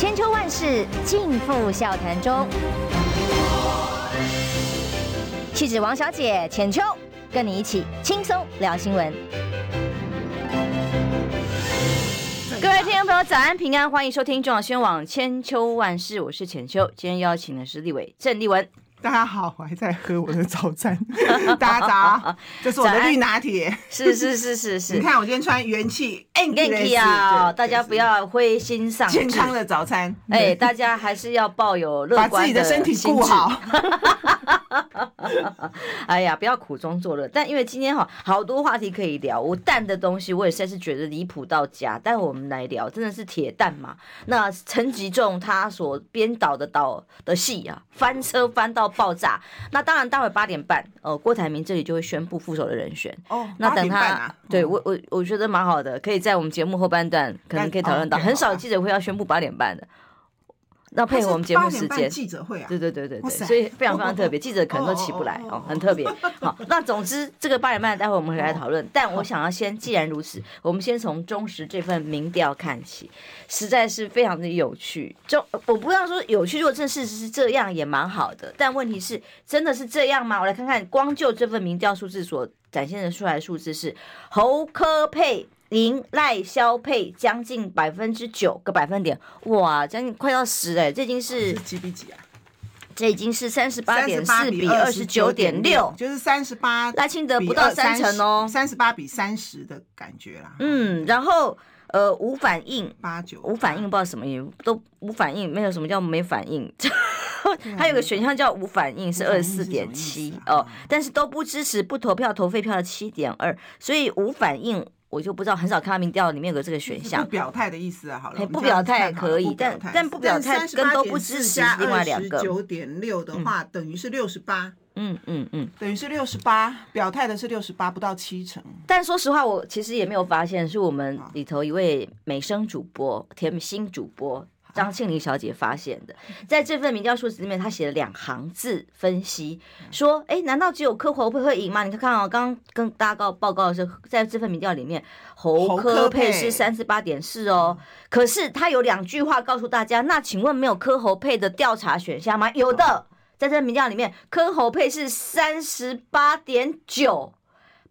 千秋万世尽付笑谈中。气质王小姐浅秋，跟你一起轻松聊新闻。各位听众朋友，早安平安，欢迎收听中央宣闻网千秋万世，我是浅秋。今天邀请的是立委郑立文。大家好，我还在喝我的早餐。大家早，这是我的绿拿铁。是是是是是，你看我今天穿元气，元气啊！大家不要灰心丧志。健康的早餐，哎，大家还是要抱有乐观把自己的身体顾好。哎呀，不要苦中作乐。但因为今天哈，好多话题可以聊。我蛋的东西，我也实在是觉得离谱到家。但我们来聊，真的是铁蛋嘛？那陈吉仲他所编导的导的戏啊，翻车翻到。爆炸！那当然，待会八点半，呃，郭台铭这里就会宣布副手的人选。哦，那等他，啊、对我我我觉得蛮好的，可以在我们节目后半段可能可以讨论到。很少记者会要宣布八点半的。那配合我们节目时间，记者会啊，对对对对对，所以非常非常特别，记者可能都起不来哦，很特别。好，那总之这个八点半，待会我们会来讨论。但我想要先，既然如此，我们先从中时这份民调看起，实在是非常的有趣。就我不要说有趣，如果这事实是这样，也蛮好的。但问题是，真的是这样吗？我来看看，光就这份民调数字所展现的出来的数字是侯柯配。赢赖萧配将近百分之九个百分点，哇，将近快到十哎，这已经是几比几啊？这已经是三十八点四比二十九点六，就是三十八，赖清德不到三成哦，三十八比三十的感觉啦。嗯，然后呃无反应八九无反应不知道什么意思，都无反应，没有什么叫没反应，还有个选项叫无反应是二十四点七哦，但是都不支持不投票投废票的七点二，所以无反应。我就不知道，很少看到民调里面有个这个选项。不表态的意思啊，好了。不表态可以，但但不表态跟都不支持另外两个。九点六的话，等于是六十八。嗯嗯嗯，等于是六十八，表态的是六十八，不到七成。但说实话，我其实也没有发现，是我们里头一位美声主播、甜心主播。张庆玲小姐发现的，在这份民调数字里面，她写了两行字分析，说：“哎，难道只有柯侯配会赢吗？你看看啊，刚刚跟大家告报告的是，在这份民调里面，侯科配是三十八点四哦。可是他有两句话告诉大家，那请问没有柯侯配的调查选项吗？有的，在这份民调里面，柯侯配是三十八点九，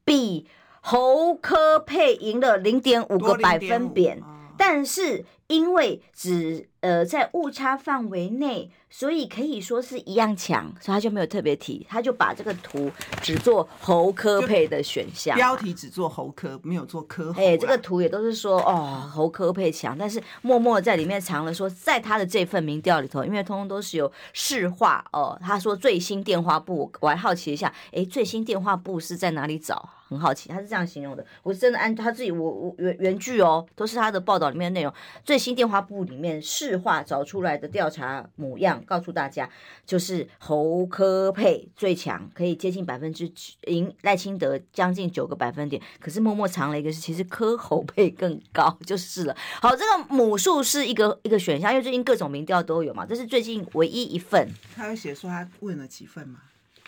比侯科配赢了零点五个百分点，但是因为只。”呃，在误差范围内，所以可以说是一样强，所以他就没有特别提，他就把这个图只做侯科配的选项，标题只做侯科，没有做科侯。哎，这个图也都是说哦，侯科配强，但是默默在里面藏了说，在他的这份民调里头，因为通通都是有市话哦，他说最新电话簿，我还好奇一下，哎，最新电话簿是在哪里找？很好奇，他是这样形容的，我是真的按他自己我我原原句哦，都是他的报道里面的内容，最新电话簿里面。市话找出来的调查模样，告诉大家，就是侯柯配最强，可以接近百分之九，赢赖清德将近九个百分点。可是默默藏了一个，是其实柯侯配更高，就是了。好，这个母数是一个一个选项，因为最近各种民调都有嘛，这是最近唯一一份。他有写说他问了几份吗？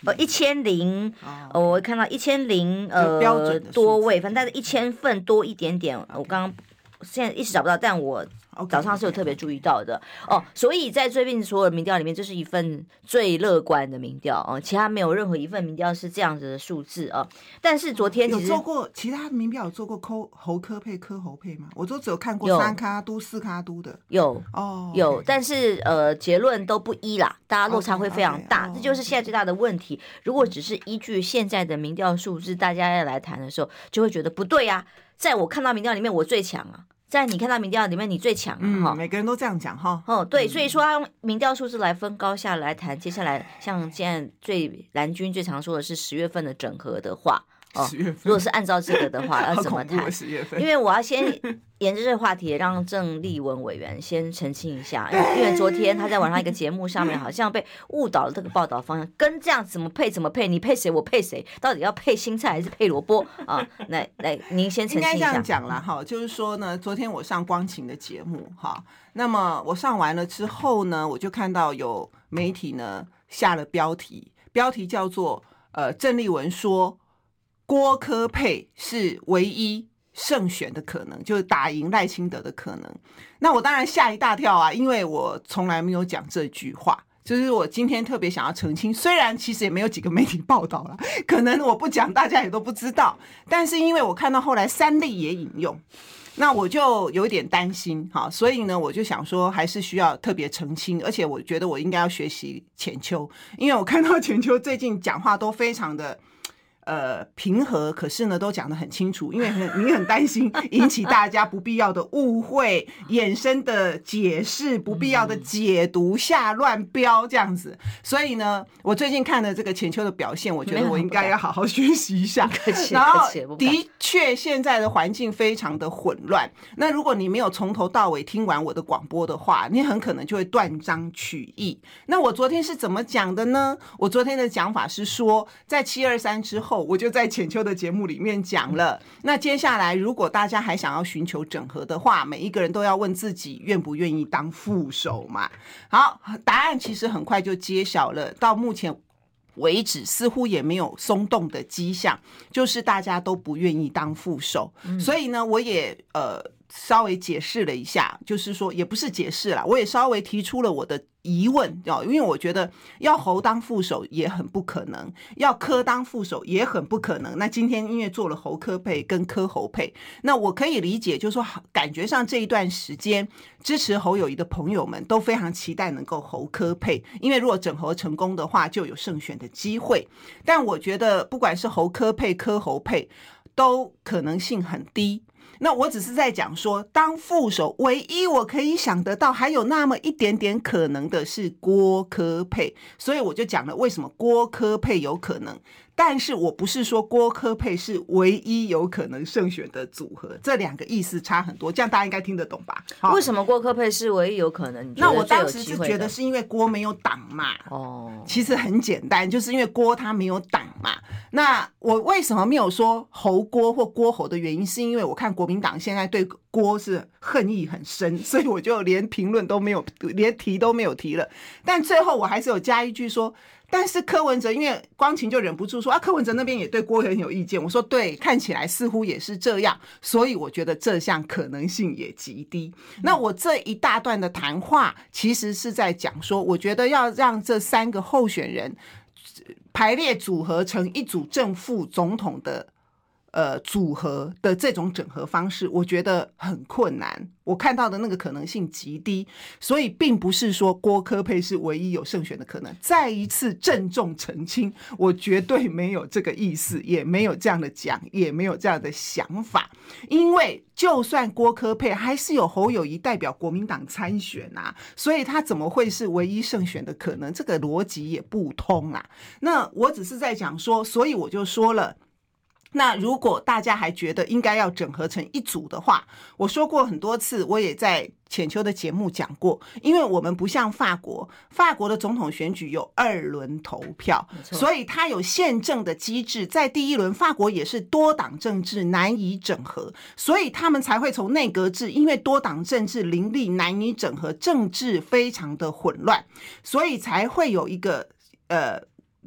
呃，一千零，我看到一千零呃标准多位，反正大概一千份多一点点。我刚刚现在一时找不到，但我。早上是有特别注意到的.哦，所以在最近所有民调里面，这是一份最乐观的民调哦，其他没有任何一份民调是这样子的数字啊、哦。但是昨天其实有做过其他民调有做过抠侯科配科侯配吗？我都只有看过三咖都四咖都的有哦有.但是呃结论都不一啦，大家落差会非常大.这就是现在最大的问题。如果只是依据现在的民调数字，大家要来谈的时候，就会觉得不对呀、啊。在我看到民调里面，我最强啊。在你看到民调里面，你最强哈、嗯，每个人都这样讲哈。哦，对，所以说他用民调数字来分高下来谈，接下来像现在最蓝军最常说的是十月份的整合的话。哦，如果是按照这个的话，要怎么谈？因为我要先沿着这个话题，让郑丽文委员先澄清一下，因为昨天他在网上一个节目上面好像被误导了这个报道方向，跟这样怎么配怎么配，你配谁我配谁，到底要配新菜还是配萝卜啊？来来，您先澄清一下。应该这样讲了哈，就是说呢，昨天我上光晴的节目哈，那么我上完了之后呢，我就看到有媒体呢下了标题，标题叫做呃郑丽文说。郭科佩是唯一胜选的可能，就是打赢赖清德的可能。那我当然吓一大跳啊，因为我从来没有讲这句话。就是我今天特别想要澄清，虽然其实也没有几个媒体报道了，可能我不讲大家也都不知道，但是因为我看到后来三立也引用，那我就有点担心哈，所以呢，我就想说还是需要特别澄清，而且我觉得我应该要学习浅秋，因为我看到浅秋最近讲话都非常的。呃，平和，可是呢，都讲得很清楚，因为很你很担心 引起大家不必要的误会，衍生的解释，不必要的解读，下乱标这样子。所以呢，我最近看了这个浅秋的表现，我觉得我应该要好好学习一下。然后，的确，现在的环境非常的混乱。那如果你没有从头到尾听完我的广播的话，你很可能就会断章取义。那我昨天是怎么讲的呢？我昨天的讲法是说，在七二三之后。我就在浅秋的节目里面讲了。那接下来，如果大家还想要寻求整合的话，每一个人都要问自己愿不愿意当副手嘛。好，答案其实很快就揭晓了。到目前为止，似乎也没有松动的迹象，就是大家都不愿意当副手。所以呢，我也呃。稍微解释了一下，就是说也不是解释啦，我也稍微提出了我的疑问哦，因为我觉得要侯当副手也很不可能，要柯当副手也很不可能。那今天因为做了侯柯配跟柯侯配，那我可以理解，就是说感觉上这一段时间支持侯友谊的朋友们都非常期待能够侯柯配，因为如果整合成功的话，就有胜选的机会。但我觉得不管是侯柯配、柯侯配，都可能性很低。那我只是在讲说，当副手唯一我可以想得到还有那么一点点可能的是郭科佩，所以我就讲了为什么郭科佩有可能。但是我不是说郭科配是唯一有可能胜选的组合，这两个意思差很多，这样大家应该听得懂吧？为什么郭科配是唯一有可能？那我当时是觉得是因为郭没有党嘛。哦，其实很简单，就是因为郭他没有党嘛。那我为什么没有说侯郭或郭侯的原因，是因为我看国民党现在对郭是恨意很深，所以我就连评论都没有，连提都没有提了。但最后我还是有加一句说。但是柯文哲，因为光晴就忍不住说啊，柯文哲那边也对郭很有意见。我说对，看起来似乎也是这样，所以我觉得这项可能性也极低。那我这一大段的谈话，其实是在讲说，我觉得要让这三个候选人排列组合成一组正副总统的。呃，组合的这种整合方式，我觉得很困难。我看到的那个可能性极低，所以并不是说郭科佩是唯一有胜选的可能。再一次郑重澄清，我绝对没有这个意思，也没有这样的讲，也没有这样的想法。因为就算郭科佩，还是有侯友谊代表国民党参选啊，所以他怎么会是唯一胜选的可能？这个逻辑也不通啊。那我只是在讲说，所以我就说了。那如果大家还觉得应该要整合成一组的话，我说过很多次，我也在浅秋的节目讲过，因为我们不像法国，法国的总统选举有二轮投票，所以它有宪政的机制，在第一轮法国也是多党政治难以整合，所以他们才会从内阁制，因为多党政治林立难以整合，政治非常的混乱，所以才会有一个呃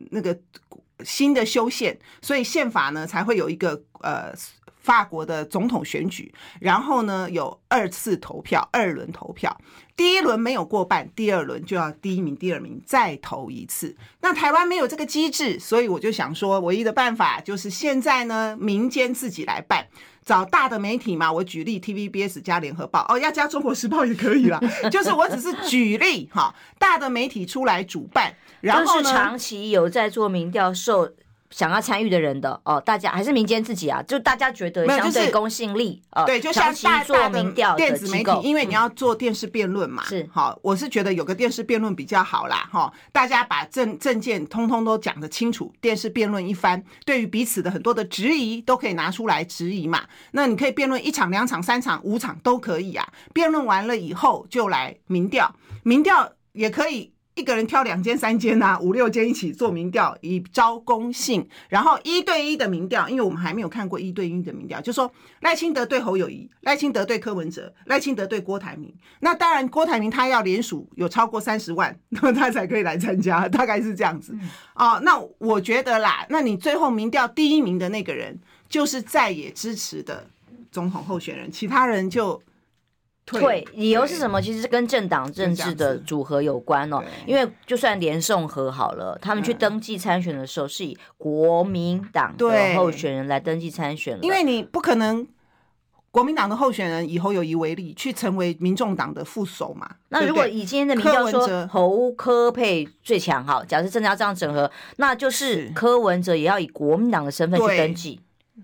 那个。新的修宪，所以宪法呢才会有一个呃法国的总统选举，然后呢有二次投票，二轮投票，第一轮没有过半，第二轮就要第一名、第二名再投一次。那台湾没有这个机制，所以我就想说，唯一的办法就是现在呢民间自己来办，找大的媒体嘛。我举例，TVBS 加联合报，哦，要加中国时报也可以啦。就是我只是举例哈，大的媒体出来主办。然后是长期有在做民调，受想要参与的人的哦，大家还是民间自己啊，就大家觉得相对公信力，呃，对，就像大做民调电子媒体，因为你要做电视辩论嘛，是好，我是觉得有个电视辩论比较好啦，哈，大家把政政见通通都讲得清楚，电视辩论一番，对于彼此的很多的质疑都可以拿出来质疑嘛，那你可以辩论一场、两场、三场、五场都可以啊，辩论完了以后就来民调，民调也可以。一个人挑两间、三间呐，五六间一起做民调，以招公信。然后一对一的民调，因为我们还没有看过一对一的民调，就说赖清德对侯友谊，赖清德对柯文哲，赖清德对郭台铭。那当然，郭台铭他要连署有超过三十万，那 么他才可以来参加，大概是这样子。哦，那我觉得啦，那你最后民调第一名的那个人，就是在野支持的。总统候选人，其他人就。退理由是什么？其实是跟政党政治的组合有关哦。因为就算连宋和好了，他们去登记参选的时候是以国民党的候选人来登记参选。因为你不可能国民党的候选人以侯友谊为例去成为民众党的副手嘛。那如果以今天的民调说侯科配最强，哈，假设真的要这样整合，那就是柯文哲也要以国民党的身份去登记，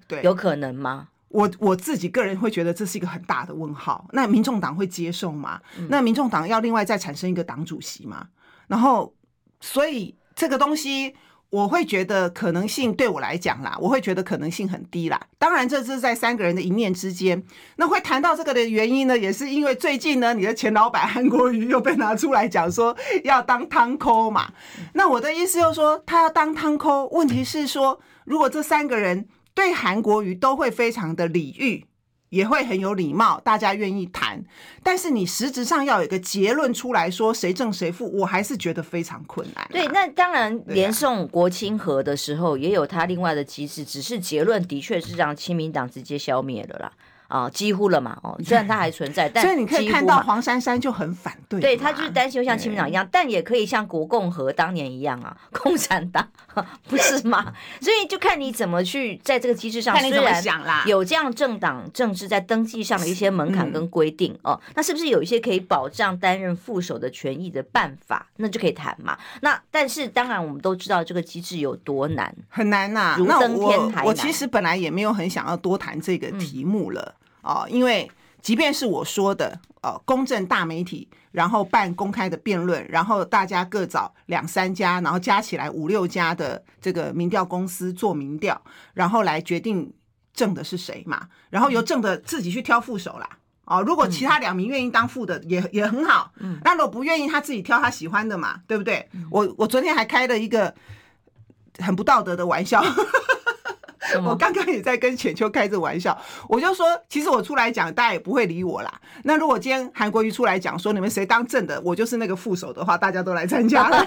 对，有可能吗？我我自己个人会觉得这是一个很大的问号。那民众党会接受吗？那民众党要另外再产生一个党主席吗？然后，所以这个东西我会觉得可能性对我来讲啦，我会觉得可能性很低啦。当然，这是在三个人的一念之间。那会谈到这个的原因呢，也是因为最近呢，你的前老板韩国瑜又被拿出来讲说要当汤抠嘛。那我的意思就是说，他要当汤抠，问题是说，如果这三个人。对韩国瑜都会非常的礼遇，也会很有礼貌，大家愿意谈。但是你实质上要有一个结论出来说谁正谁负，我还是觉得非常困难啊。对，那当然连送国清和的时候也有他另外的机制，只是结论的确是让亲民党直接消灭了啦。啊，几乎了嘛，哦，虽然它还存在，但所以你可以看到黄珊珊就很反对，对他就是担心会像亲民党一样，但也可以像国共和当年一样啊，共产党 不是吗？所以就看你怎么去在这个机制上，虽然有这样政党政治在登记上的一些门槛跟规定哦，那是不是有一些可以保障担任副手的权益的办法？那就可以谈嘛。那但是当然我们都知道这个机制有多难，很难呐，如登天台。我其实本来也没有很想要多谈这个题目了。哦，因为即便是我说的，呃，公正大媒体，然后办公开的辩论，然后大家各找两三家，然后加起来五六家的这个民调公司做民调，然后来决定正的是谁嘛，然后由正的自己去挑副手啦。哦，如果其他两名愿意当副的也也很好，嗯，那如果不愿意，他自己挑他喜欢的嘛，对不对？我我昨天还开了一个很不道德的玩笑。我刚刚也在跟浅秋开这玩笑，我就说，其实我出来讲，大家也不会理我啦。那如果今天韩国瑜出来讲说，你们谁当正的，我就是那个副手的话，大家都来参加了。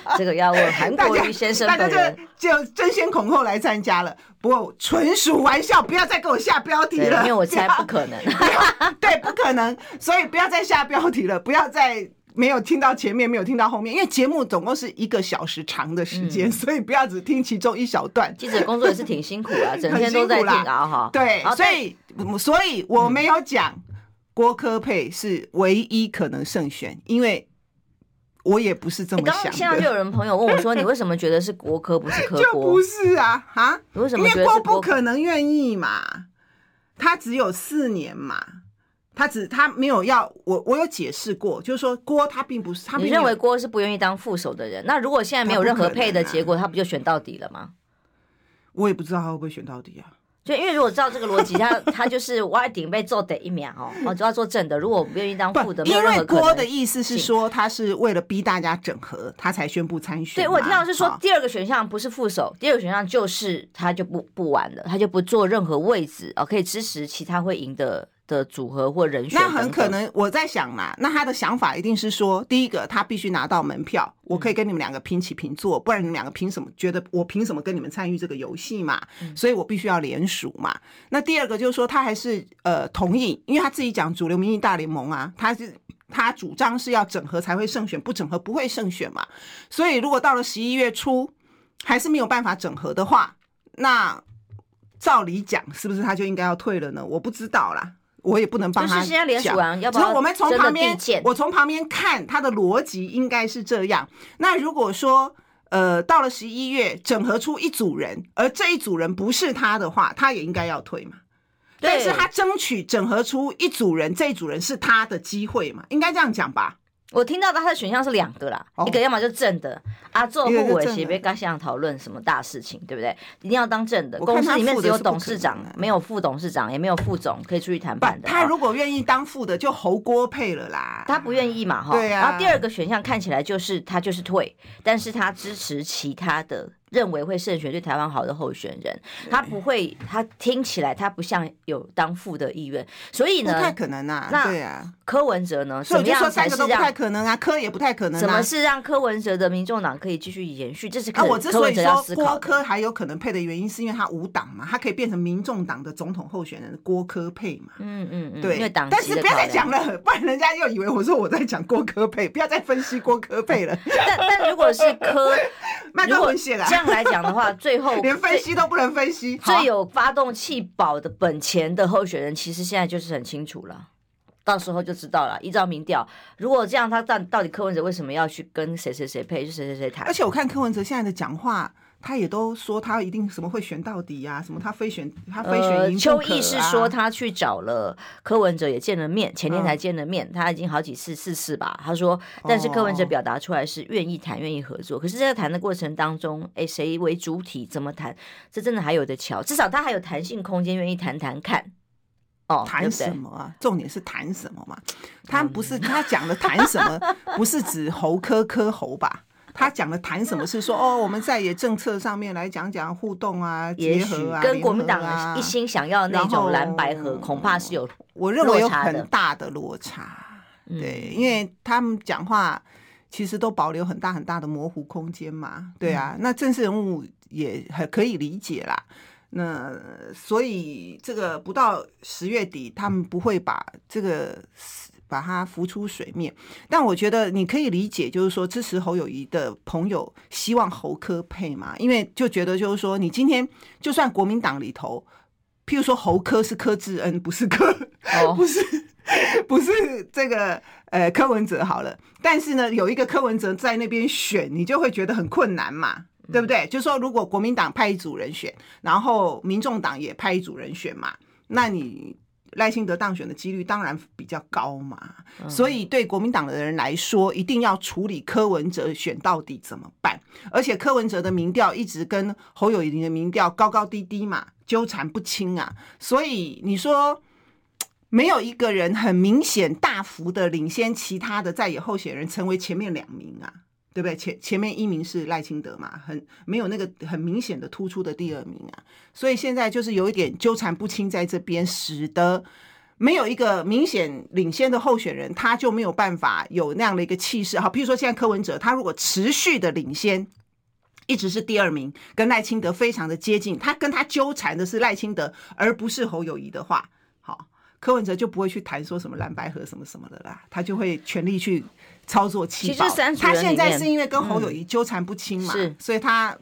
这个要问韩国瑜先生，大家就就争先恐后来参加了。不过纯属玩笑，不要再给我下标题了，因为我猜不可能。对，不可能，所以不要再下标题了，不要再。没有听到前面，没有听到后面，因为节目总共是一个小时长的时间，嗯、所以不要只听其中一小段。记者工作也是挺辛苦啊，整天都在听啊哈。对，所以所以我没有讲郭科配是唯一可能胜选，嗯、因为我也不是这么想现在就有人朋友问我说：“你为什么觉得是郭科不是柯郭？” 就不是啊，哈？为什么？因为郭不可能愿意嘛，他只有四年嘛。他只他没有要我，我有解释过，就是说郭他并不是他。你认为郭是不愿意当副手的人？那如果现在没有任何配的结果，他不，啊、他不就选到底了吗？我也不知道他会不会选到底啊。就因为如果照这个逻辑，他 他就是我顶被做得一秒哦，我就要做正的。如果我不愿意当副的，因为郭的意思是说，他是为了逼大家整合，他才宣布参选。对，我听到是说，第二个选项不是副手，第二个选项就是他就不不玩了，他就不做任何位置哦，可以支持其他会赢的。的组合或人选等等，那很可能我在想嘛，那他的想法一定是说，第一个他必须拿到门票，我可以跟你们两个平起平坐，不然你们两个凭什么觉得我凭什么跟你们参与这个游戏嘛？所以我必须要联署嘛。那第二个就是说，他还是呃同意，因为他自己讲主流民意大联盟啊，他是他主张是要整合才会胜选，不整合不会胜选嘛。所以如果到了十一月初还是没有办法整合的话，那照理讲是不是他就应该要退了呢？我不知道啦。我也不能帮他讲，所以我们从旁边，我从旁边看他的逻辑应该是这样。那如果说，呃，到了十一月整合出一组人，而这一组人不是他的话，他也应该要退嘛。但是他争取整合出一组人，这一组人是他的机会嘛，应该这样讲吧。我听到他的选项是两个啦，一个要么就正的，啊，做副委协别刚想讨论什么大事情，对不对？一定要当正的。公司里面只有董事长，没有副董事长，也没有副总可以出去谈判的。他如果愿意当副的，就侯郭配了啦。他不愿意嘛，哈。对啊。然后第二个选项看起来就是他就是退，但是他支持其他的认为会胜选对台湾好的候选人，他不会，他听起来他不像有当副的意愿，所以呢，不太可能啊。那对啊。柯文哲呢？所以我就说三个都不太可能啊，柯也不太可能。什么是让柯文哲的民众党可以继续延续？这是啊，我之所以说郭柯还有可能配的原因，是因为他无党嘛，他可以变成民众党的总统候选人郭柯配嘛。嗯嗯嗯，对。但是不要再讲了，不然人家又以为我说我在讲郭柯配，不要再分析郭柯配了。但但如果是柯，如果这样来讲的话，最后 连分析都不能分析，最有发动气保的本钱的候选人，其实现在就是很清楚了。到时候就知道了。依照民调，如果这样，他到到底柯文哲为什么要去跟谁谁谁配，就谁谁谁谈？而且我看柯文哲现在的讲话，他也都说他一定什么会选到底呀、啊，什么他非选他非选赢、啊呃、邱毅是说他去找了柯文哲，也见了面，前天才见了面，嗯、他已经好几次四次吧。他说，但是柯文哲表达出来是愿意谈，愿意合作。可是在谈的过程当中，哎，谁为主体，怎么谈，这真的还有的瞧。至少他还有弹性空间，愿意谈谈看。哦，谈什么啊？重点是谈什么嘛？他不是 他讲的谈什么，不是指猴科科猴吧？他讲的谈什么是说哦，我们在野政策上面来讲讲互动啊，结合啊，跟国民党一心想要那种蓝白合，恐怕是有我认为有很大的落差。对，因为他们讲话其实都保留很大很大的模糊空间嘛。对啊，那政治人物也很可以理解啦。那所以这个不到十月底，他们不会把这个把它浮出水面。但我觉得你可以理解，就是说支持侯友谊的朋友希望侯科配嘛，因为就觉得就是说，你今天就算国民党里头，譬如说侯科是柯志恩，不是柯，不是 不是这个呃柯文哲好了，但是呢有一个柯文哲在那边选，你就会觉得很困难嘛。对不对？就是说，如果国民党派一组人选，然后民众党也派一组人选嘛，那你赖清德当选的几率当然比较高嘛。所以对国民党的人来说，一定要处理柯文哲选到底怎么办？而且柯文哲的民调一直跟侯友宜的民调高高低低嘛，纠缠不清啊。所以你说没有一个人很明显大幅的领先其他的在野候选人，成为前面两名啊。对不对？前前面一名是赖清德嘛，很没有那个很明显的突出的第二名啊，所以现在就是有一点纠缠不清在这边，使得没有一个明显领先的候选人，他就没有办法有那样的一个气势。好，比如说现在柯文哲，他如果持续的领先，一直是第二名，跟赖清德非常的接近，他跟他纠缠的是赖清德，而不是侯友宜的话，好，柯文哲就不会去谈说什么蓝白合什么什么的啦，他就会全力去。操作气，其实三他现在是因为跟侯友谊纠缠不清嘛，是，所以他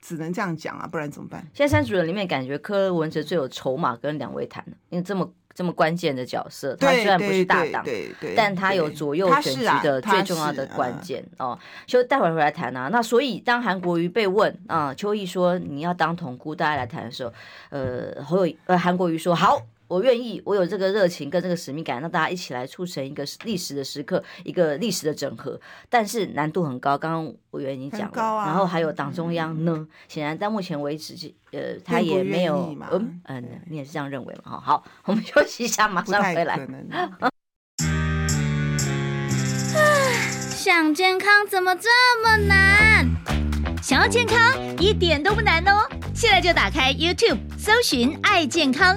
只能这样讲啊，不然怎么办？现在三主人里面，感觉柯文哲最有筹码跟两位谈，因为这么这么关键的角色，他虽然不是大党，对对，但他有左右选举的最重要的关键哦。就待会儿回来谈啊。那所以当韩国瑜被问啊，邱毅说你要当统姑，大家来谈的时候，呃，侯友呃韩国瑜说好。我愿意，我有这个热情跟这个使命感，让大家一起来促成一个历史的时刻，一个历史的整合。但是难度很高，刚刚委员已经讲了，啊、然后还有党中央呢，显、嗯、然到目前为止，呃，他也没有，嗯嗯，你也是这样认为嘛？哈，好，我们休息一下，马上回来。想健康怎么这么难？想要健康一点都不难哦，现在就打开 YouTube，搜寻“爱健康”。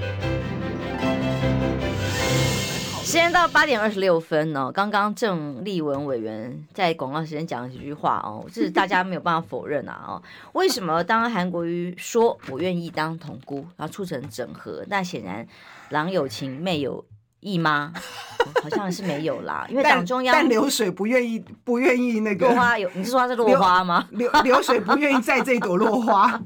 时间到八点二十六分呢，刚刚郑丽文委员在广告时间讲了几句话哦，这是大家没有办法否认啊哦。为什么当韩国瑜说我愿意当统姑，然后促成整合，那显然郎有情妹有意吗？好像是没有啦，因为党中央但流水不愿意不愿意那个落花有，你是说它是落花吗？流流水不愿意在这朵落花，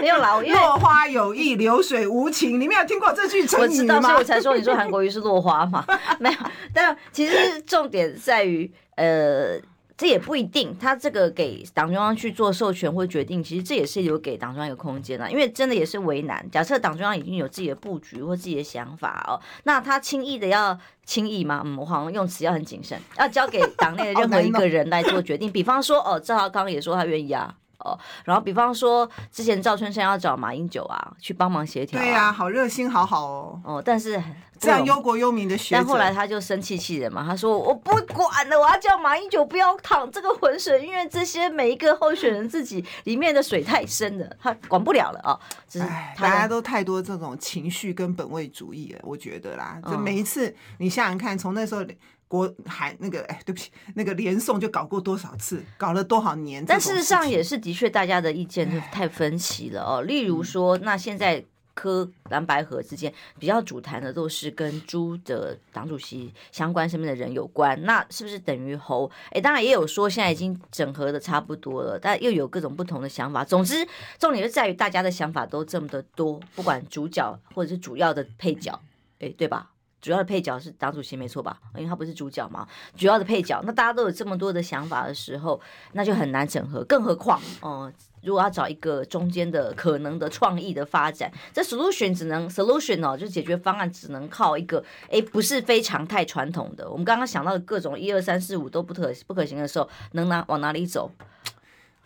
没有啦，因为落花有意，流水无情。你没有听过这句成语吗？我知道，所以我才说你说韩国瑜是落花嘛，没有。但其实重点在于，呃，这也不一定，他这个给党中央去做授权或决定，其实这也是有给党中央一个空间的，因为真的也是为难。假设党中央已经有自己的布局或自己的想法哦，那他轻易的要轻易吗？嗯，我好像用词要很谨慎，要交给党内的任何一个人来做决定。比方说，哦，赵少康也说他愿意啊。哦，然后比方说，之前赵春山要找马英九啊去帮忙协调，啊，对呀，啊，好热心，好好哦。哦，但是这样忧国忧民的学者，但后来他就生气气人嘛，他说我不管了，我要叫马英九不要淌这个浑水，因为这些每一个候选人自己里面的水太深了，他管不了了啊。只是大家都太多这种情绪跟本位主义了，我觉得啦，就每一次你想想看，从那时候。国海那个哎，对不起，那个连宋就搞过多少次，搞了多少年？但事实上也是的确，大家的意见是太分歧了哦。例如说，那现在柯蓝白河之间比较主谈的都是跟朱的党主席相关身边的人有关，那是不是等于侯？哎，当然也有说现在已经整合的差不多了，但又有各种不同的想法。总之，重点就在于大家的想法都这么的多，不管主角或者是主要的配角，哎，对吧？主要的配角是党主席没错吧？因为他不是主角嘛。主要的配角，那大家都有这么多的想法的时候，那就很难整合。更何况，哦、呃，如果要找一个中间的可能的创意的发展，这 solution 只能 solution 哦，就解决方案只能靠一个，哎，不是非常太传统的。我们刚刚想到的各种一二三四五都不可不可行的时候，能拿往哪里走？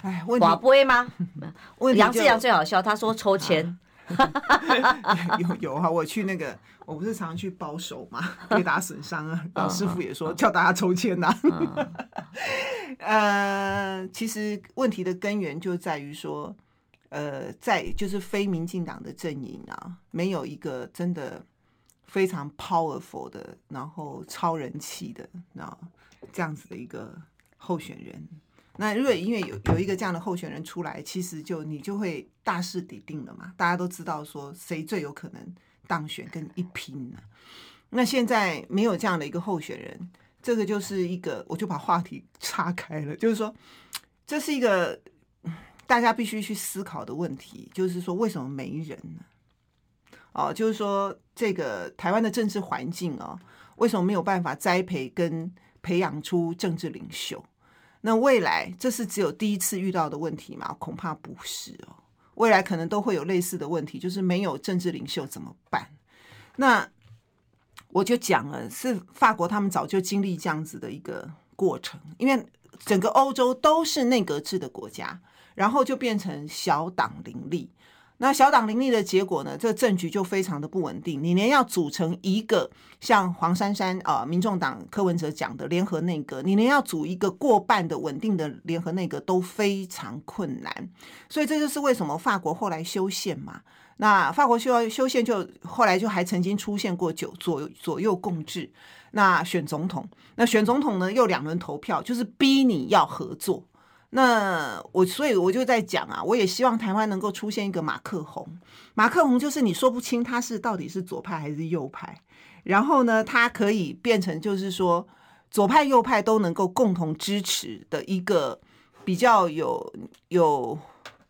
哎，寡杯吗？杨志阳最好笑，他说抽签。啊 有有哈，我去那个，我不是常常去保守嘛，跌打损伤啊。老师傅也说叫大家抽签呐。呃，其实问题的根源就在于说，呃，在就是非民进党的阵营啊，没有一个真的非常 powerful 的，然后超人气的，那这样子的一个候选人。那如果因为有有一个这样的候选人出来，其实就你就会大势已定了嘛。大家都知道说谁最有可能当选跟一拼呢？那现在没有这样的一个候选人，这个就是一个，我就把话题岔开了，就是说这是一个大家必须去思考的问题，就是说为什么没人呢？哦，就是说这个台湾的政治环境哦，为什么没有办法栽培跟培养出政治领袖？那未来这是只有第一次遇到的问题吗？恐怕不是哦。未来可能都会有类似的问题，就是没有政治领袖怎么办？那我就讲了，是法国他们早就经历这样子的一个过程，因为整个欧洲都是内阁制的国家，然后就变成小党林立。那小党林立的结果呢？这个政局就非常的不稳定。你连要组成一个像黄珊珊啊、民众党柯文哲讲的联合内阁，你连要组一个过半的稳定的联合内阁都非常困难。所以这就是为什么法国后来修宪嘛。那法国修修宪就后来就还曾经出现过九左左右共治。那选总统，那选总统呢又两轮投票，就是逼你要合作。那我所以我就在讲啊，我也希望台湾能够出现一个马克宏。马克宏就是你说不清他是到底是左派还是右派，然后呢，他可以变成就是说左派右派都能够共同支持的一个比较有有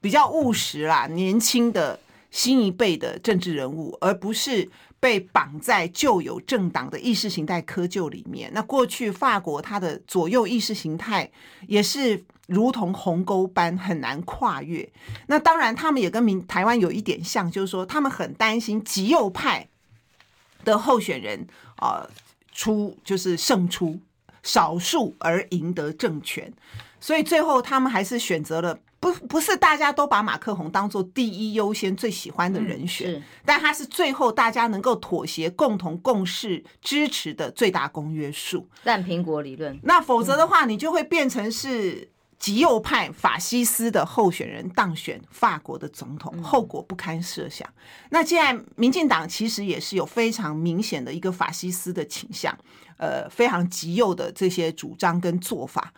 比较务实啦，年轻的新一辈的政治人物，而不是被绑在旧有政党的意识形态窠臼里面。那过去法国它的左右意识形态也是。如同鸿沟般很难跨越。那当然，他们也跟民台湾有一点像，就是说他们很担心极右派的候选人啊、出就是胜出少数而赢得政权，所以最后他们还是选择了不不是大家都把马克宏当做第一优先最喜欢的人选，嗯、但他是最后大家能够妥协、共同共事支持的最大公约数。烂苹果理论。那否则的话，你就会变成是。极右派法西斯的候选人当选法国的总统，后果不堪设想。那既然民进党其实也是有非常明显的一个法西斯的倾向，呃，非常极右的这些主张跟做法。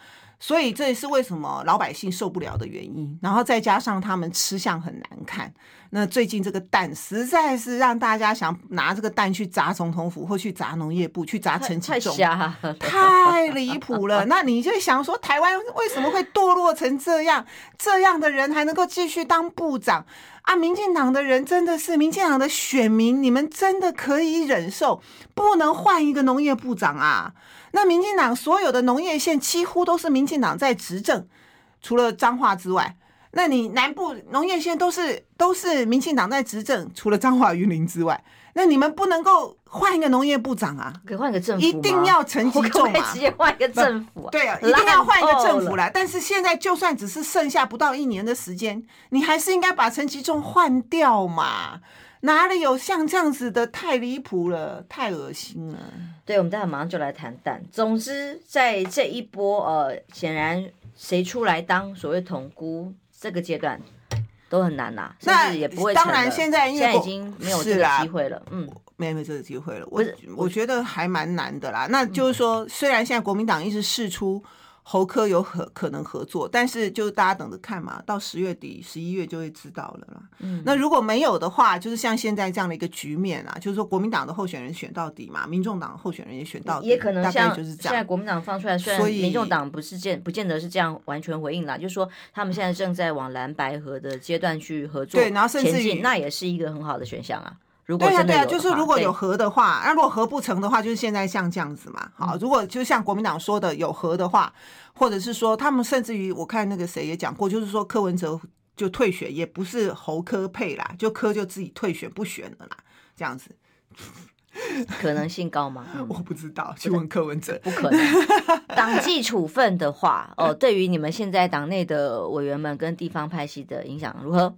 所以这也是为什么老百姓受不了的原因，然后再加上他们吃相很难看。那最近这个蛋实在是让大家想拿这个蛋去砸总统府，或去砸农业部，去砸陈其重，太离谱了。那你就想说，台湾为什么会堕落成这样？这样的人还能够继续当部长？啊，民进党的人真的是民进党的选民，你们真的可以忍受不能换一个农业部长啊？那民进党所有的农业县几乎都是民进党在执政，除了彰化之外，那你南部农业县都是都是民进党在执政，除了彰化云林之外，那你们不能够换一个农业部长啊？可以换个政府，一定要陈吉仲啊！直接换一个政府，对啊，一定要换一个政府来。但是现在就算只是剩下不到一年的时间，你还是应该把陈吉仲换掉嘛。哪里有像这样子的？太离谱了，太恶心了。对，我们待会马上就来谈蛋。总之，在这一波呃，显然谁出来当所谓统姑这个阶段都很难呐、啊，甚至也不会。当然，现在现在已经没有这个机会了，嗯，没有这个机会了。我我觉得还蛮难的啦。那就是说，虽然现在国民党一直试出。侯科有可可能合作，但是就是大家等着看嘛，到十月底、十一月就会知道了啦。嗯，那如果没有的话，就是像现在这样的一个局面啊，就是说国民党的候选人选到底嘛，民众党候选人也选到底，也可能像就是现在国民党放出来，虽然民众党不是见不见得是这样完全回应啦，就是说他们现在正在往蓝白合的阶段去合作，对，然后甚至于那也是一个很好的选项啊。对呀，对呀，就是如果有和的话，那如果合不成的话，就是现在像这样子嘛。好，如果就像国民党说的有和的话，或者是说他们甚至于我看那个谁也讲过，就是说柯文哲就退选，也不是侯科配啦，就柯就自己退选不选了啦，这样子 可能性高吗？我不知道，去问柯文哲。不可能。党纪处分的话，哦，对于你们现在党内的委员们跟地方派系的影响如何？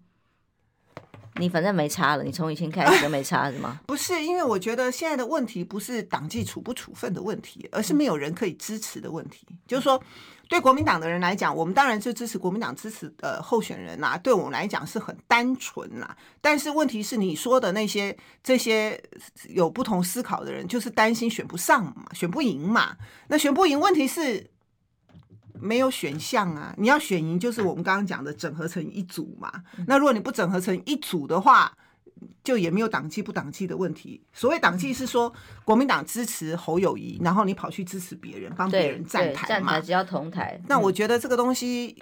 你反正没差了，你从以前开始就没差是吗？不是，因为我觉得现在的问题不是党纪处不处分的问题，而是没有人可以支持的问题。就是说，对国民党的人来讲，我们当然就支持国民党支持的候选人呐、啊。对我们来讲是很单纯啦。但是问题是，你说的那些这些有不同思考的人，就是担心选不上嘛，选不赢嘛。那选不赢，问题是。没有选项啊！你要选赢，就是我们刚刚讲的整合成一组嘛。那如果你不整合成一组的话，就也没有党纪不党纪的问题。所谓党纪是说，国民党支持侯友谊，然后你跑去支持别人，帮别人站台嘛。站台只要同台。那我觉得这个东西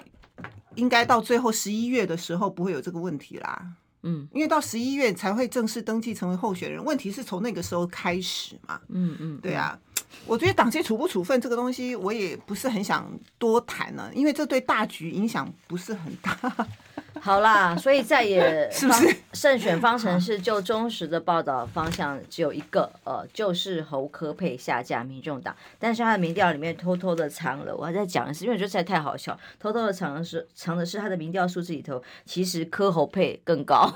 应该到最后十一月的时候不会有这个问题啦。嗯，因为到十一月才会正式登记成为候选人，问题是从那个时候开始嘛。嗯嗯，对啊。我觉得党纪处不处分这个东西，我也不是很想多谈了，因为这对大局影响不是很大。好啦，所以再也 是不是胜选方程式就忠实的报道方向只有一个，呃，就是侯柯配下架民众党，但是他的民调里面偷偷的藏了，我还在讲一次，因为我觉得实在太好笑，偷偷的藏的是藏的是他的民调数字里头，其实柯侯配更高。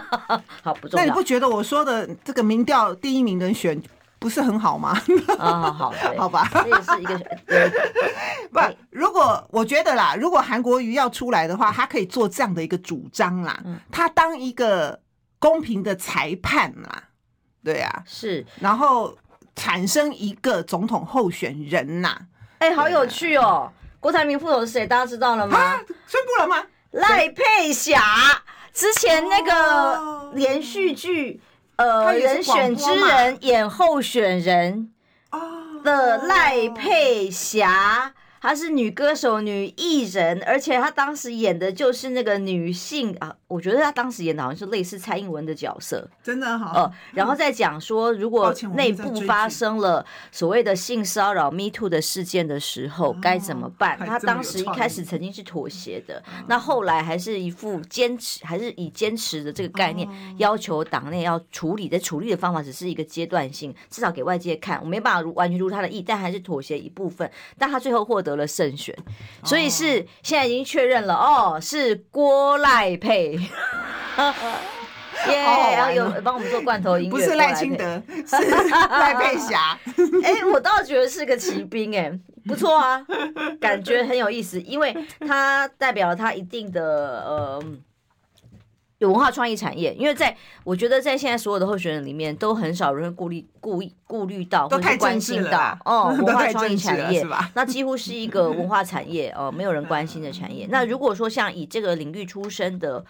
好，不重要。那你不觉得我说的这个民调第一名的选？不是很好吗？啊，好，好吧，这也是一个 不。如果我觉得啦，如果韩国瑜要出来的话，他可以做这样的一个主张啦，他当一个公平的裁判啦，对啊，是，然后产生一个总统候选人呐，哎，好有趣哦！郭台铭副手是谁？大家知道了吗？宣布了吗？赖佩霞，之前那个连续剧。呃，人选之人演候选人的赖佩霞。她是女歌手、女艺人，而且她当时演的就是那个女性啊，我觉得她当时演的好像是类似蔡英文的角色，真的好。呃，然后再讲说，如果内部发生了所谓的性骚扰 Me Too 的事件的时候，该怎么办？她当时一开始曾经是妥协的，那后来还是一副坚持，还是以坚持的这个概念，要求党内要处理的处理的方法只是一个阶段性，至少给外界看，我没办法如完全如她的意，但还是妥协一部分，但她最后获得。得了胜选，所以是现在已经确认了哦，是郭赖佩，耶！然后有帮我们做罐头音乐，不是赖清德，是赖佩霞。哎，我倒觉得是个骑兵，哎，不错啊，感觉很有意思，因为他代表了他一定的呃。有文化创意产业，因为在我觉得在现在所有的候选人里面，都很少人会顾虑、顾、顾虑到或者关心到哦，文化创意产业，那几乎是一个文化产业哦，没有人关心的产业。那如果说像以这个领域出身的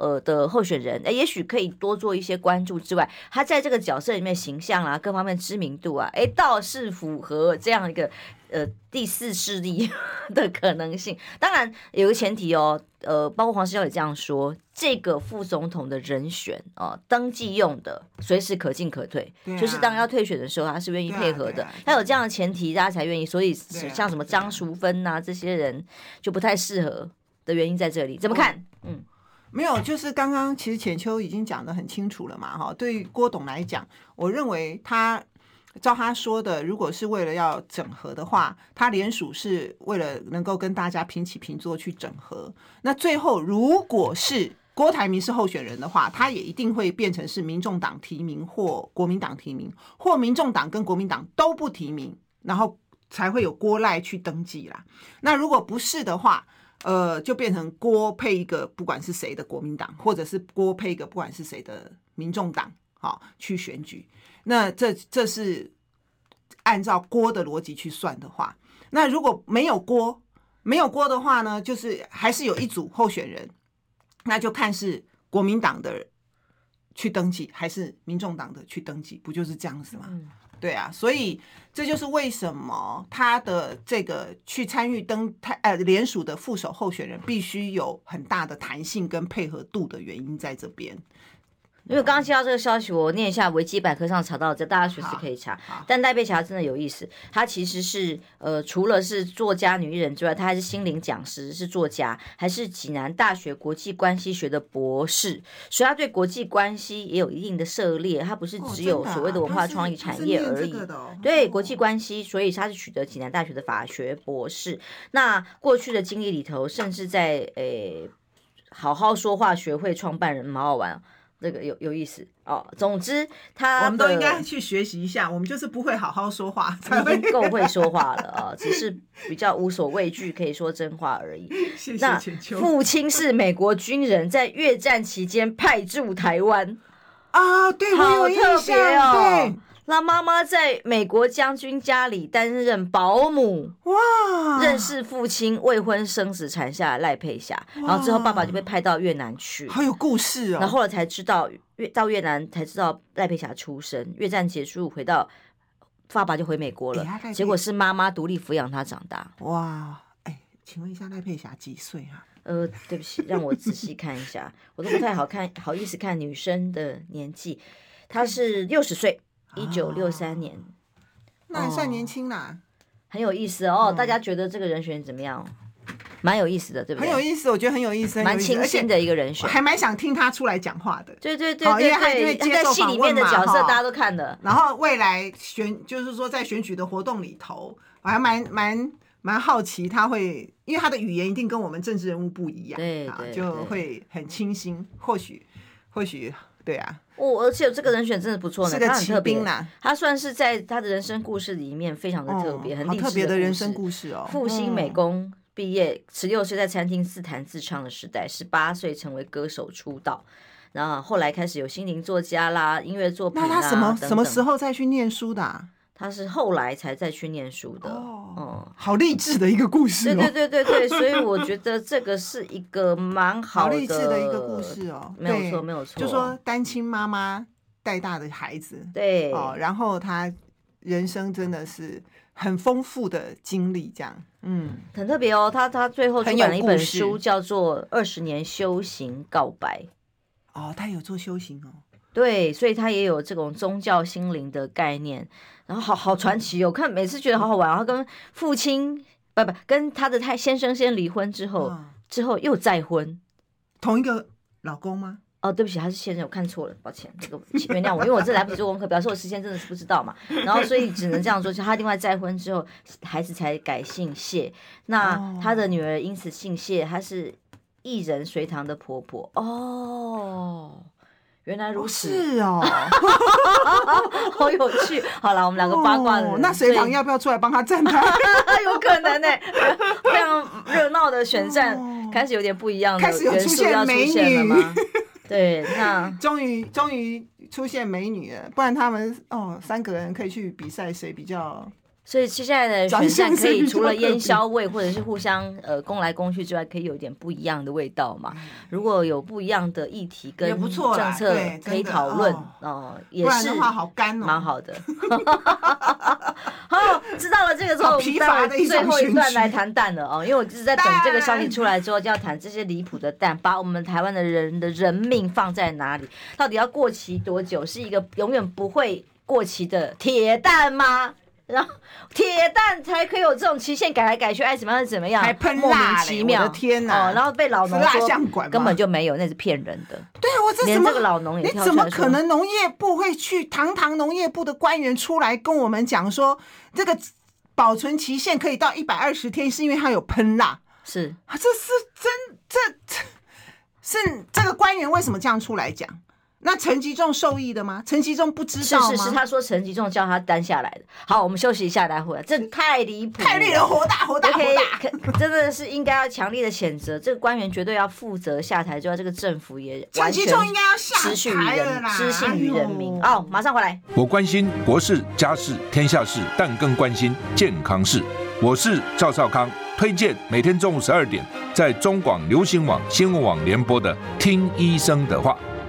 呃的候选人，哎，也许可以多做一些关注之外，他在这个角色里面形象啊，各方面知名度啊，哎，倒是符合这样一个呃第四势力 的可能性。当然有个前提哦，呃，包括黄世孝也这样说，这个副总统的人选啊、呃，登记用的，随时可进可退，啊、就是当要退选的时候，他是愿意配合的。他、啊啊、有这样的前提，大家才愿意。所以像什么张淑芬呐、啊、这些人就不太适合的原因在这里，怎么看？哦、嗯。没有，就是刚刚其实浅秋已经讲得很清楚了嘛，哈。对于郭董来讲，我认为他照他说的，如果是为了要整合的话，他联署是为了能够跟大家平起平坐去整合。那最后如果是郭台铭是候选人的话，他也一定会变成是民众党提名或国民党提名，或民众党跟国民党都不提名，然后才会有郭赖去登记啦。那如果不是的话，呃，就变成郭配一个不管是谁的国民党，或者是郭配一个不管是谁的民众党，好去选举。那这这是按照郭的逻辑去算的话，那如果没有郭，没有郭的话呢，就是还是有一组候选人，那就看是国民党的去登记，还是民众党的去登记，不就是这样子吗？对啊，所以这就是为什么他的这个去参与登台呃联署的副手候选人必须有很大的弹性跟配合度的原因在这边。因为刚刚接到这个消息，我念一下维基百科上查到这，大家随时可以查。但戴佩霞真的有意思，她其实是呃，除了是作家、女艺人之外，她还是心灵讲师，是作家，还是济南大学国际关系学的博士，所以她对国际关系也有一定的涉猎。她不是只有所谓的文化创意产业而已，对国际关系，所以她是取得济南大学的法学博士。那过去的经历里头，甚至在诶、欸、好好说话学会创办人，蛮好玩。这个有有意思哦。总之，他我们都应该去学习一下。我们就是不会好好说话，已经够会说话了啊，只是比较无所畏惧，可以说真话而已。谢谢。那父亲是美国军人，在越战期间派驻台湾啊，对，好特别哦。对。那妈妈在美国将军家里担任保姆，哇！认识父亲未婚生子产下赖佩霞，然后之后爸爸就被派到越南去，好有故事哦。然后后来才知道越到越南才知道赖佩霞出生，越战结束回到爸爸就回美国了，结果是妈妈独立抚养他长大。哇！哎，请问一下赖佩霞几岁啊？呃，对不起，让我仔细看一下，我都不太好看，好意思看女生的年纪，她是六十岁。一九六三年，那还算年轻啦，很有意思哦。大家觉得这个人选怎么样？蛮有意思的，对不对？很有意思，我觉得很有意思，蛮清新的一个人选，还蛮想听他出来讲话的。对对对对对，他在戏里面的角色大家都看了。然后未来选，就是说在选举的活动里头，我还蛮蛮蛮好奇他会，因为他的语言一定跟我们政治人物不一样，对，就会很清新。或许，或许。对啊，哦，而且这个人选真的不错呢，他很特别啦。他算是在他的人生故事里面非常的特别，很励志的特别的人生故事哦。复兴美工毕业，十六岁在餐厅自弹自唱的时代，十八岁成为歌手出道，然后后来开始有心灵作家啦、音乐作品啦。那他什么什么时候再去念书的啊？他是后来才再去念书的，哦，嗯，好励志的一个故事，哦，对对对对对，所以我觉 得这个是一个蛮好励志的一个故事哦，没有错没有错，就说单亲妈妈带大的孩子，对，哦，然后他人生真的是很丰富的经历，这样，嗯，很特别哦，他他最后出版了一本书，叫做《二十年修行告白》，哦，他有做修行哦。对，所以他也有这种宗教心灵的概念，然后好好传奇哦。我看每次觉得好好玩，然后跟父亲不不跟他的太先生先离婚之后，哦、之后又再婚，同一个老公吗？哦，对不起，他是先生，我看错了，抱歉，这个原谅我，因为我这来不及做功课，表示我事先真的是不知道嘛。然后所以只能这样说，就他另外再婚之后，孩子才改姓谢，那他的女儿因此姓谢，她是艺人隋唐的婆婆哦。原来如此，是哦，好有趣。好了，我们两个八卦的、哦，那隋棠要不要出来帮他站台？有可能呢、欸，非常热闹的选战、哦、开始有点不一样的元素要出现了吗？对，那终于终于出现美女了，不然他们哦三个人可以去比赛，谁比较所以接下来的选战可以除了烟硝味，或者是互相呃攻来攻去之外，可以有一点不一样的味道嘛。如果有不一样的议题跟政策可以讨论哦，也是蛮好的。好，知道了这个之后，我们待会最后一段来谈蛋了哦，因为我就是在等这个消息出来之后，就要谈这些离谱的蛋，把我们台湾的人的人命放在哪里？到底要过期多久？是一个永远不会过期的铁蛋吗？然后铁蛋才可以有这种期限改来改去，爱怎么样是怎么样，还喷莫名其妙，我的天哪！哦，然后被老农说根本就没有，那是骗人的。对，我这连这个老农你怎么可能农业部会去？堂堂农业部的官员出来跟我们讲说，这个保存期限可以到一百二十天，是因为它有喷蜡。是啊，这是真，这这 是这个官员为什么这样出来讲？那陈吉仲受益的吗？陈吉仲不知道吗？是是是，他说陈吉仲叫他担下来的。好，我们休息一下，待会儿。这太离谱，太令人火大，火大，火大！真的是应该要强烈的谴责，这个官员绝对要负责下台，就要这个政府也完全失信于人，失信于人民。哦，马上回来。我关心国事、家事、天下事，但更关心健康事。我是赵少康，推荐每天中午十二点在中广流行网、新闻网联播的《听医生的话》。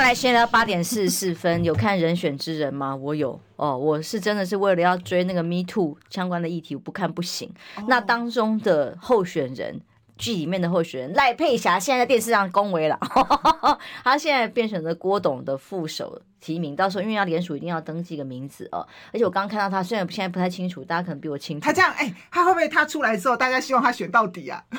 来，闲聊八点四十四分。有看《人选之人》吗？我有哦，我是真的是为了要追那个 Me Too 相关的议题，我不看不行。Oh. 那当中的候选人。剧里面的候选人赖佩霞现在在电视上恭维了，他现在变成了郭董的副手提名，到时候因为要联署，一定要登记个名字哦。而且我刚刚看到他，虽然现在不太清楚，大家可能比我清楚。他这样，哎、欸，他会不会他出来之后，大家希望他选到底啊？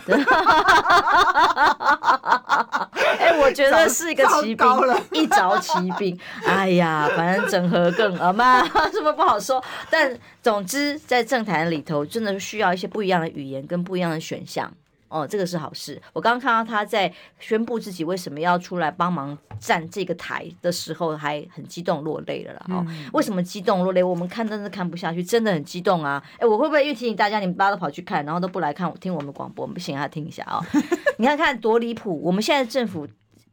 哎、欸，我觉得是一个奇兵，一着奇兵。哎呀，反正整合更啊嘛，什么不好说。但总之，在政坛里头，真的需要一些不一样的语言跟不一样的选项。哦，这个是好事。我刚刚看到他在宣布自己为什么要出来帮忙站这个台的时候，还很激动落泪了啦。哦，为什么激动落泪？我们看真的看不下去，真的很激动啊！哎，我会不会又提醒大家，你们大家都跑去看，然后都不来看听我们广播？不行，要听一下啊！你看看多离谱！我们现在政府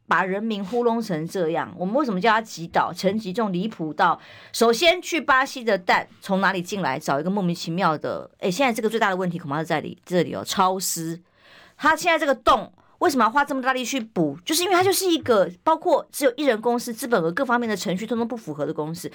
把人民糊弄成这样，我们为什么叫他击倒？陈吉仲离谱到，首先去巴西的蛋从哪里进来？找一个莫名其妙的。哎，现在这个最大的问题恐怕是在里这里哦，超私。他现在这个洞为什么要花这么大力去补？就是因为他就是一个包括只有一人公司、资本额各方面的程序通通不符合的公司。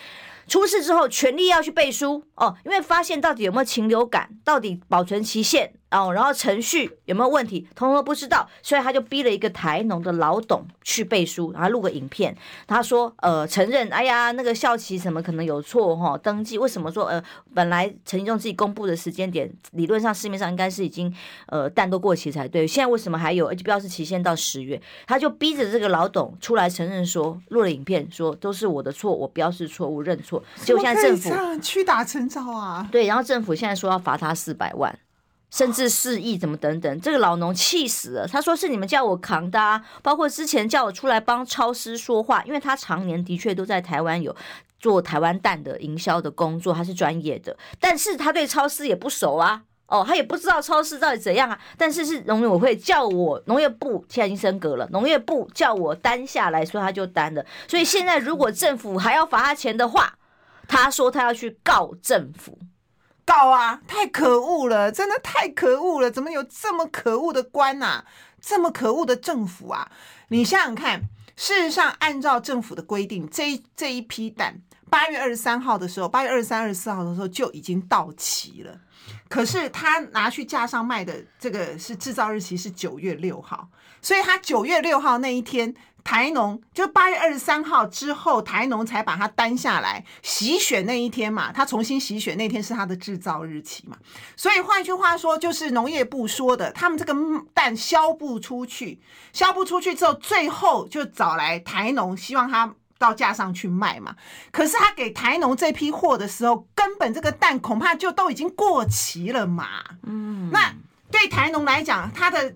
出事之后，全力要去背书哦，因为发现到底有没有禽流感，到底保存期限。哦，然后程序有没有问题，通通都不知道，所以他就逼了一个台农的老董去背书，然后录个影片，他说，呃，承认，哎呀，那个校旗什么可能有错哈、哦，登记为什么说，呃，本来陈吉仲自己公布的时间点，理论上市面上应该是已经，呃，蛋都过期才对，现在为什么还有，而且标示期限到十月，他就逼着这个老董出来承认说，录了影片说都是我的错，我标示错误认错，结果现在政府屈打成招啊，对，然后政府现在说要罚他四百万。甚至四亿怎么等等，这个老农气死了。他说是你们叫我扛的啊，包括之前叫我出来帮超市说话，因为他常年的确都在台湾有做台湾蛋的营销的工作，他是专业的。但是他对超市也不熟啊，哦，他也不知道超市到底怎样啊。但是是农业委会叫我农业部现在已经升格了，农业部叫我担下来说他就担了。所以现在如果政府还要罚他钱的话，他说他要去告政府。告啊！太可恶了，真的太可恶了！怎么有这么可恶的官啊？这么可恶的政府啊！你想想看，事实上，按照政府的规定，这这一批蛋八月二十三号的时候，八月二十三、二十四号的时候就已经到期了。可是他拿去架上卖的这个是制造日期是九月六号，所以他九月六号那一天。台农就八月二十三号之后，台农才把它担下来洗选那一天嘛，他重新洗选那天是他的制造日期嘛，所以换句话说，就是农业部说的，他们这个蛋销不出去，销不出去之后，最后就找来台农，希望他到架上去卖嘛。可是他给台农这批货的时候，根本这个蛋恐怕就都已经过期了嘛。嗯，那对台农来讲，他的。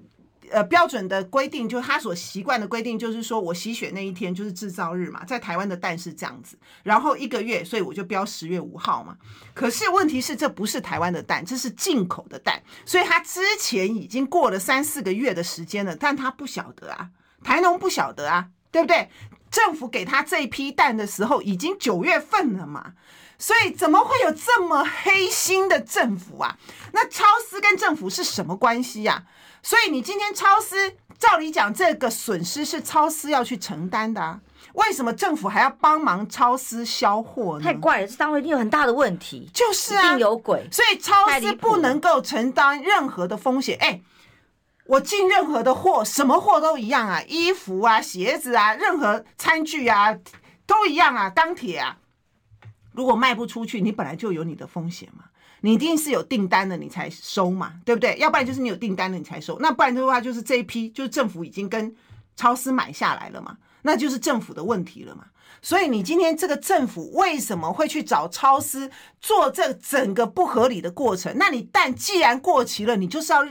呃，标准的规定就是他所习惯的规定，就是说我洗血那一天就是制造日嘛，在台湾的蛋是这样子，然后一个月，所以我就标十月五号嘛。可是问题是，这不是台湾的蛋，这是进口的蛋，所以他之前已经过了三四个月的时间了，但他不晓得啊，台农不晓得啊，对不对？政府给他这一批蛋的时候，已经九月份了嘛。所以怎么会有这么黑心的政府啊？那超丝跟政府是什么关系呀？所以你今天超私，照理讲这个损失是超私要去承担的啊？为什么政府还要帮忙超私销货呢？太怪了，这单位一定有很大的问题，就是啊，一定有鬼。所以超私不能够承担任何的风险。哎，我进任何的货，什么货都一样啊，衣服啊、鞋子啊、任何餐具啊，都一样啊，钢铁啊。如果卖不出去，你本来就有你的风险嘛，你一定是有订单的，你才收嘛，对不对？要不然就是你有订单的，你才收。那不然的话，就是这一批就是政府已经跟超市买下来了嘛，那就是政府的问题了嘛。所以你今天这个政府为什么会去找超市做这整个不合理的过程？那你但既然过期了，你就是要。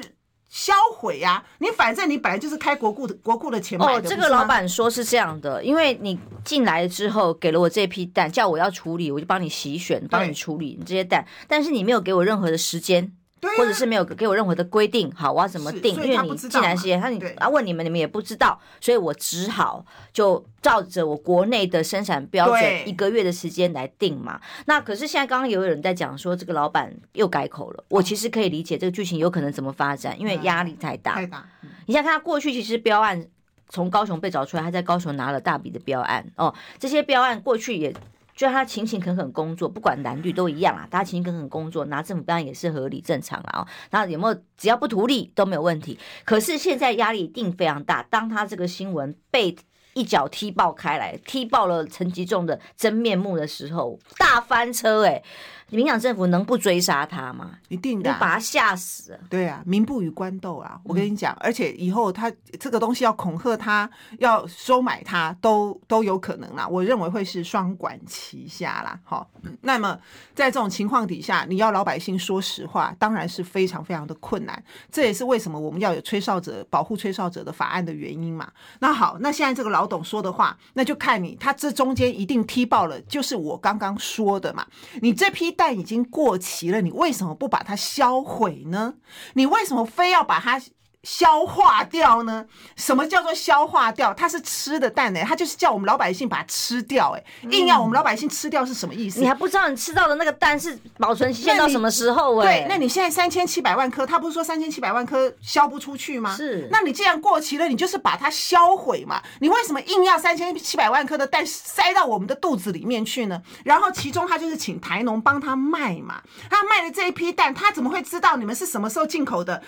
销毁呀！你反正你本来就是开国库的国库的钱买的。哦，这个老板说是这样的，因为你进来之后给了我这批蛋，叫我要处理，我就帮你洗选，帮你处理你这些蛋，但是你没有给我任何的时间。对啊、或者是没有给我任何的规定，好，我要怎么定？因为你进来时间，他你啊问你们，你们也不知道，所以我只好就照着我国内的生产标准一个月的时间来定嘛。那可是现在刚刚有人在讲说，这个老板又改口了。我其实可以理解这个剧情有可能怎么发展，因为压力太大。太大。你想看他过去其实标案从高雄被找出来，他在高雄拿了大笔的标案哦，这些标案过去也。就他勤勤恳恳工作，不管男女都一样啊，大家勤勤恳恳工作，拿政府当然也是合理正常了啊。然后有没有只要不图利都没有问题。可是现在压力一定非常大，当他这个新闻被一脚踢爆开来，踢爆了陈吉仲的真面目的时候，大翻车哎、民进党政府能不追杀他吗？一定的，你把他吓死。对啊，民不与官斗啊！我跟你讲，嗯、而且以后他这个东西要恐吓他，要收买他，都都有可能啦。我认为会是双管齐下啦。好，那么在这种情况底下，你要老百姓说实话，当然是非常非常的困难。这也是为什么我们要有吹哨者保护吹哨者的法案的原因嘛。那好，那现在这个老董说的话，那就看你他这中间一定踢爆了，就是我刚刚说的嘛。你这批。蛋已经过期了，你为什么不把它销毁呢？你为什么非要把它消化掉呢？什么叫做消化掉？它是吃的蛋呢、欸，它就是叫我们老百姓把它吃掉、欸，哎，硬要我们老百姓吃掉是什么意思？你还不知道你吃到的那个蛋是保存期限到什么时候、欸？哎，对，那你现在三千七百万颗，他不是说三千七百万颗销不出去吗？是，那你既然过期了，你就是把它销毁嘛。你为什么硬要三千七百万颗的蛋塞到我们的肚子里面去呢？然后其中他就是请台农帮他卖嘛，他卖的这一批蛋，他怎么会知道你们是什么时候进口的？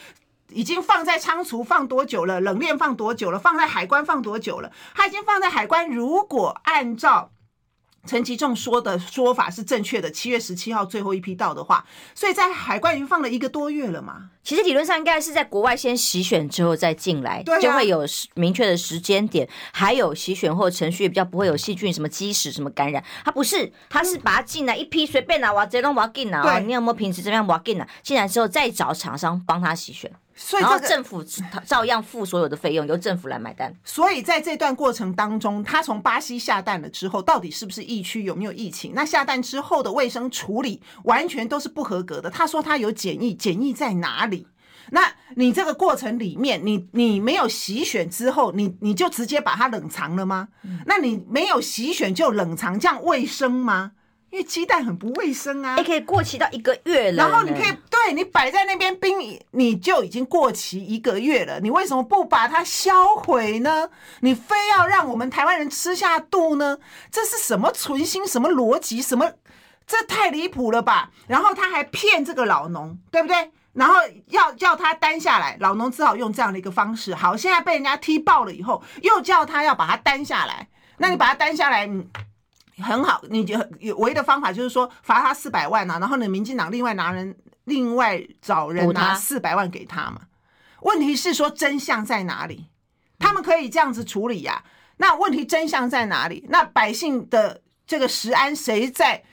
已经放在仓储放多久了？冷链放多久了？放在海关放多久了？它已经放在海关。如果按照陈其仲说的说法是正确的，七月十七号最后一批到的话，所以在海关已经放了一个多月了嘛。其实理论上应该是在国外先洗选之后再进来，对啊，就会有明确的时间点，还有洗选后程序也比较不会有细菌什么积食什么感染。它不是，它是把它进来一批随便拿，我这种我进拿啊，你有没有平时这边我进拿？进来之后再找厂商帮他洗选。所以，政府照样付所有的费用，由政府来买单。所以在这段过程当中，他从巴西下蛋了之后，到底是不是疫区，有没有疫情？那下蛋之后的卫生处理完全都是不合格的。他说他有检疫，检疫在哪里？那你这个过程里面，你你没有洗选之后，你你就直接把它冷藏了吗？那你没有洗选就冷藏，这样卫生吗？因为鸡蛋很不卫生啊，也可以过期到一个月了。然后你可以对你摆在那边冰，你就已经过期一个月了。你为什么不把它销毁呢？你非要让我们台湾人吃下肚呢？这是什么存心？什么逻辑？什么？这太离谱了吧！然后他还骗这个老农，对不对？然后要叫他担下来，老农只好用这样的一个方式。好，现在被人家踢爆了以后，又叫他要把它担下来。那你把它担下来，嗯。很好，你就唯一的方法就是说罚他四百万啊，然后呢，民进党另外拿人，另外找人拿四百万给他嘛。问题是说真相在哪里？他们可以这样子处理呀、啊。那问题真相在哪里？那百姓的这个食安谁在？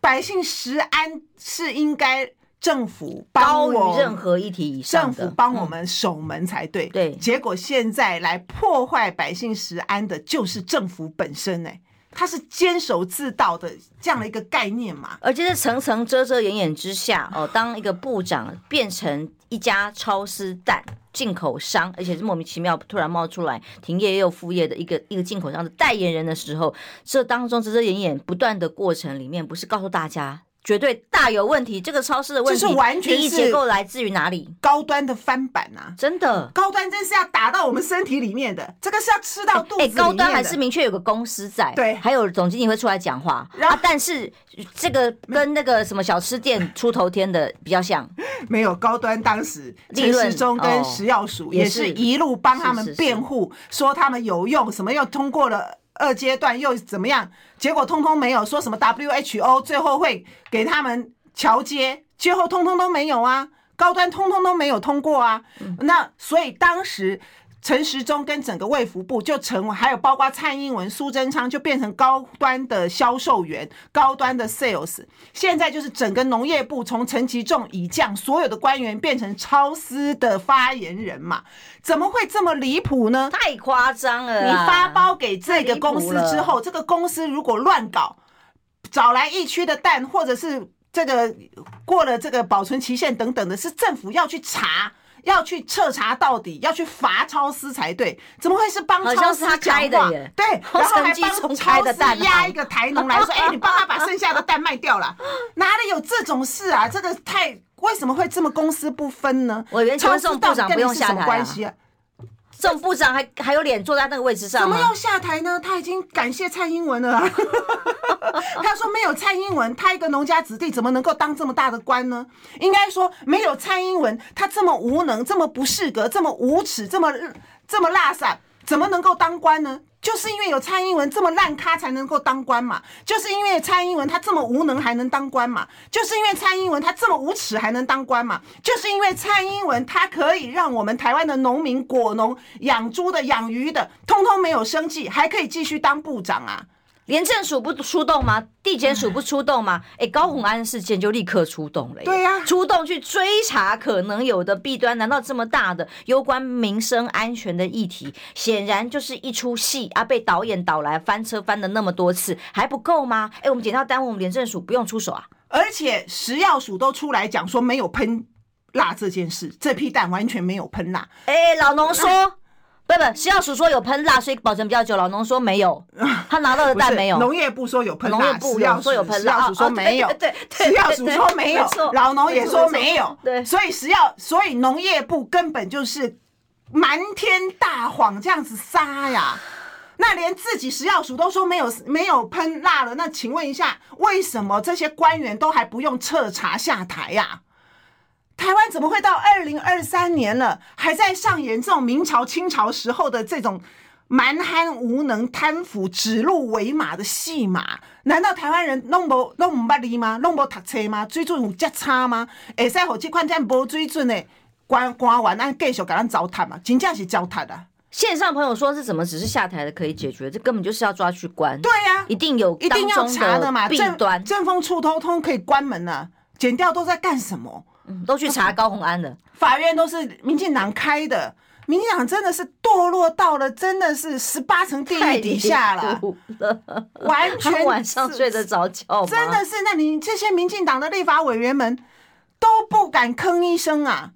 百姓食安是应该政府高于任何议题以上政府帮我们守门才对。对，结果现在来破坏百姓食安的，就是政府本身呢。他是坚守自盗的这样的一个概念嘛？而且是层层遮遮掩掩之下，哦，当一个部长变成一家超市蛋进口商，而且是莫名其妙突然冒出来停业也有复业的一个一个进口商的代言人的时候，这当中遮遮掩掩不断的过程里面，不是告诉大家。绝对大有问题，这个超市的问题，是完全利益结构来自于哪里？高端的翻版啊，真的，高端真是要打到我们身体里面的，这个是要吃到肚子里面的。哎，高端还是明确有个公司在，对，还有总经理会出来讲话啊。但是这个跟那个什么小吃店出头天的比较像，没有高端当时陈时中跟食药署也是一路帮他们辩护，说他们有用，什么又通过了。二阶段又怎么样？结果通通没有，说什么 WHO 最后会给他们桥接，最后通通都没有啊，高端通通都没有通过啊。那所以当时。陈时中跟整个卫福部就成为，还有包括蔡英文、苏贞昌就变成高端的销售员、高端的 sales。现在就是整个农业部从陈其仲以降，所有的官员变成超司的发言人嘛？怎么会这么离谱呢？太夸张了！你发包给这个公司之后，这个公司如果乱搞，找来疫区的蛋，或者是这个过了这个保存期限等等的，是政府要去查。要去彻查到底，要去罚超司才对，怎么会是帮超丝讲话？好像是他开的耶。对，然后还帮超丝压一个台农来说：“哎、欸，你帮他把剩下的蛋卖掉了。”哪里有这种事啊？这个太为什么会这么公私不分呢？我以为超丝部长不用下台啊。宋部长还还有脸坐在那个位置上？怎么要下台呢？他已经感谢蔡英文了。他说没有蔡英文，他一个农家子弟怎么能够当这么大的官呢？应该说没有蔡英文，他这么无能，这么不适格，这么无耻，这么这么垃圾，怎么能够当官呢？就是因为有蔡英文这么烂咖才能够当官嘛，就是因为蔡英文他这么无能还能当官嘛，就是因为蔡英文他这么无耻还能当官嘛，就是因为蔡英文他可以让我们台湾的农民果农养猪的养鱼的通通没有生计，还可以继续当部长啊。廉政署不出动吗？地检署不出动吗？哎、欸，高虹安事件就立刻出动了。对呀、啊，出动去追查可能有的弊端。难道这么大的攸关民生安全的议题，显然就是一出戏啊？被导演导来翻车翻了那么多次，还不够吗？哎、欸，我们检调单位，我们廉政署不用出手啊？而且食药署都出来讲说没有喷蜡这件事，这批蛋完全没有喷蜡。哎、欸，老农说。不不，食药署说有喷蜡，所以保存比较久。老农说没有，他拿到的蛋没有。农业部说有喷蜡，农业部说有喷蜡，食药署说没有。对，食药署说没有，老农也说没有。对，所以食药，所以农业部根本就是瞒天大谎，这样子撒呀。那连自己食药署都说没有没有喷蜡了，那请问一下，为什么这些官员都还不用彻查下台呀？台湾怎么会到二零二三年了，还在上演这种明朝、清朝时候的这种蛮憨无能、贪腐、指鹿为马的戏码？难道台湾人弄不弄不捌字吗？弄不读册吗？水准有这差吗？会使让这款这样无水准的官官员咱继续给咱糟蹋嘛？真正是糟蹋啊！线上朋友说是怎么只是下台的可以解决？这根本就是要抓去关。对呀、啊，一定有一定要查的嘛！弊端，政风处通通可以关门了，剪掉都在干什么？都去查高虹安的，法院都是民进党开的，民进党真的是堕落到了，真的是十八层地狱底下了，了完全 晚上睡得着觉吗？真的是，那你这些民进党的立法委员们都不敢吭一声啊！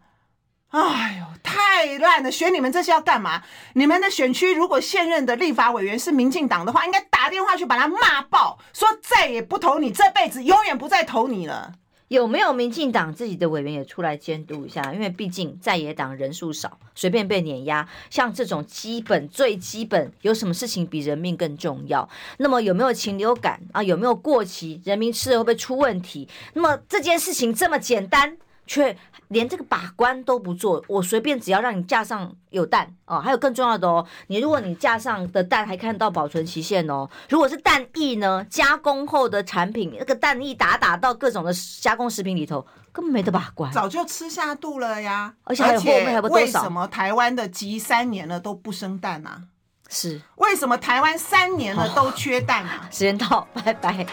哎呦，太烂了！选你们这些要干嘛？你们的选区如果现任的立法委员是民进党的话，应该打电话去把他骂爆，说再也不投你，这辈子永远不再投你了。有没有民进党自己的委员也出来监督一下？因为毕竟在野党人数少，随便被碾压。像这种基本最基本，有什么事情比人命更重要？那么有没有禽流感啊？有没有过期？人民吃了会不会出问题？那么这件事情这么简单。却连这个把关都不做，我随便只要让你架上有蛋哦，还有更重要的哦，你如果你架上的蛋还看到保存期限哦，如果是蛋液呢，加工后的产品，那个蛋液打打到各种的加工食品里头，根本没得把关，早就吃下肚了呀。而且还有后面还有多少？为什么台湾的鸡三年了都不生蛋啊？是为什么台湾三年了都缺蛋啊？时间到，拜拜。